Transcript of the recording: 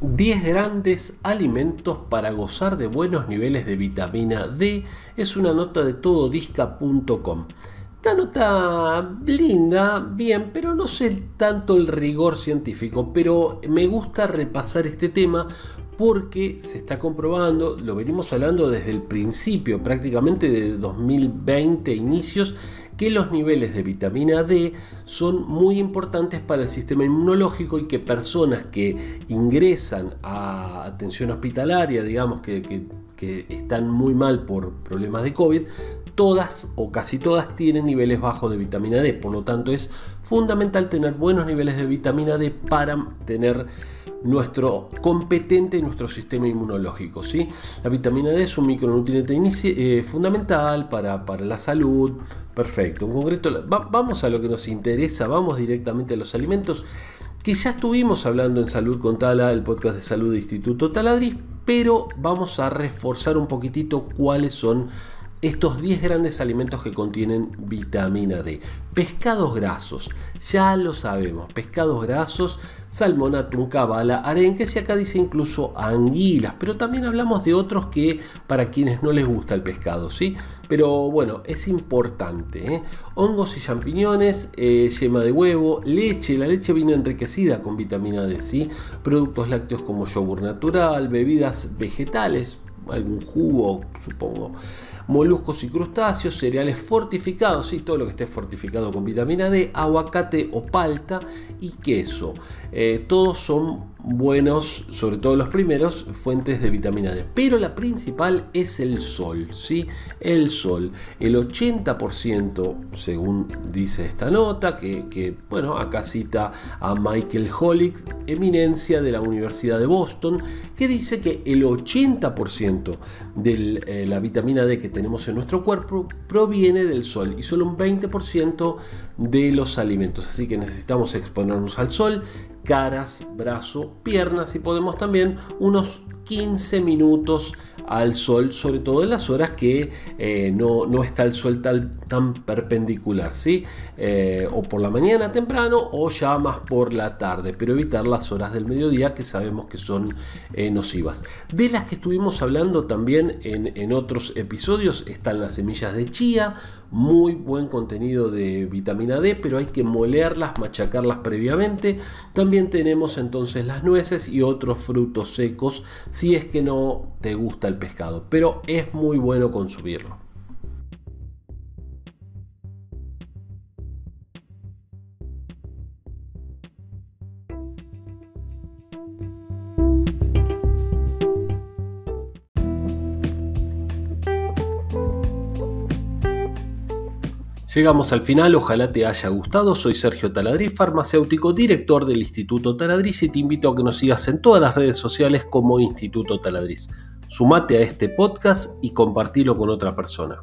10 grandes alimentos para gozar de buenos niveles de vitamina D es una nota de tododisca.com. Una nota linda, bien, pero no sé tanto el rigor científico, pero me gusta repasar este tema porque se está comprobando, lo venimos hablando desde el principio, prácticamente de 2020 inicios, que los niveles de vitamina D son muy importantes para el sistema inmunológico y que personas que ingresan a atención hospitalaria, digamos que, que están muy mal por problemas de COVID, todas o casi todas tienen niveles bajos de vitamina D. Por lo tanto, es fundamental tener buenos niveles de vitamina D para tener nuestro competente nuestro sistema inmunológico. ¿sí? La vitamina D es un micronutriente eh, fundamental para, para, la salud. Perfecto. En concreto, vamos a lo que nos interesa, vamos directamente a los alimentos que ya estuvimos hablando en Salud con Tala, el podcast de salud de Instituto Taladriz, pero vamos a reforzar un poquitito cuáles son estos 10 grandes alimentos que contienen vitamina D. Pescados grasos, ya lo sabemos, pescados grasos, salmón, atún, cabala, arenques y acá dice incluso anguilas, pero también hablamos de otros que para quienes no les gusta el pescado, ¿sí? Pero bueno, es importante. ¿eh? Hongos y champiñones, eh, yema de huevo, leche, la leche viene enriquecida con vitamina D, ¿sí? Productos lácteos como yogur natural, bebidas vegetales, algún jugo, supongo. Moluscos y crustáceos, cereales fortificados, y todo lo que esté fortificado con vitamina D, aguacate o palta y queso. Eh, todos son buenos, sobre todo los primeros, fuentes de vitamina D. Pero la principal es el sol, ¿sí? El sol. El 80%, según dice esta nota, que, bueno, acá cita a Michael Holick, eminencia de la Universidad de Boston, que dice que el 80% de eh, la vitamina D que tenemos en nuestro cuerpo proviene del sol y solo un 20% de los alimentos. Así que necesitamos exponernos al sol caras, brazo, piernas y podemos también unos 15 minutos al sol, sobre todo en las horas que eh, no, no, está el sol tan, tan perpendicular, ¿sí? Eh, o por la mañana temprano o ya más por la tarde, pero evitar las horas del mediodía que sabemos que son eh, nocivas. De las que estuvimos hablando también en, en otros episodios están las semillas de chía, muy buen contenido de vitamina D, pero hay que molerlas, machacarlas previamente. También tenemos entonces las nueces y otros frutos secos si es que no te gusta el pescado, pero es muy bueno consumirlo. Llegamos al final, ojalá te haya gustado. Soy Sergio Taladriz, farmacéutico, director del Instituto Taladriz y te invito a que nos sigas en todas las redes sociales como Instituto Taladriz. Sumate a este podcast y compartilo con otra persona.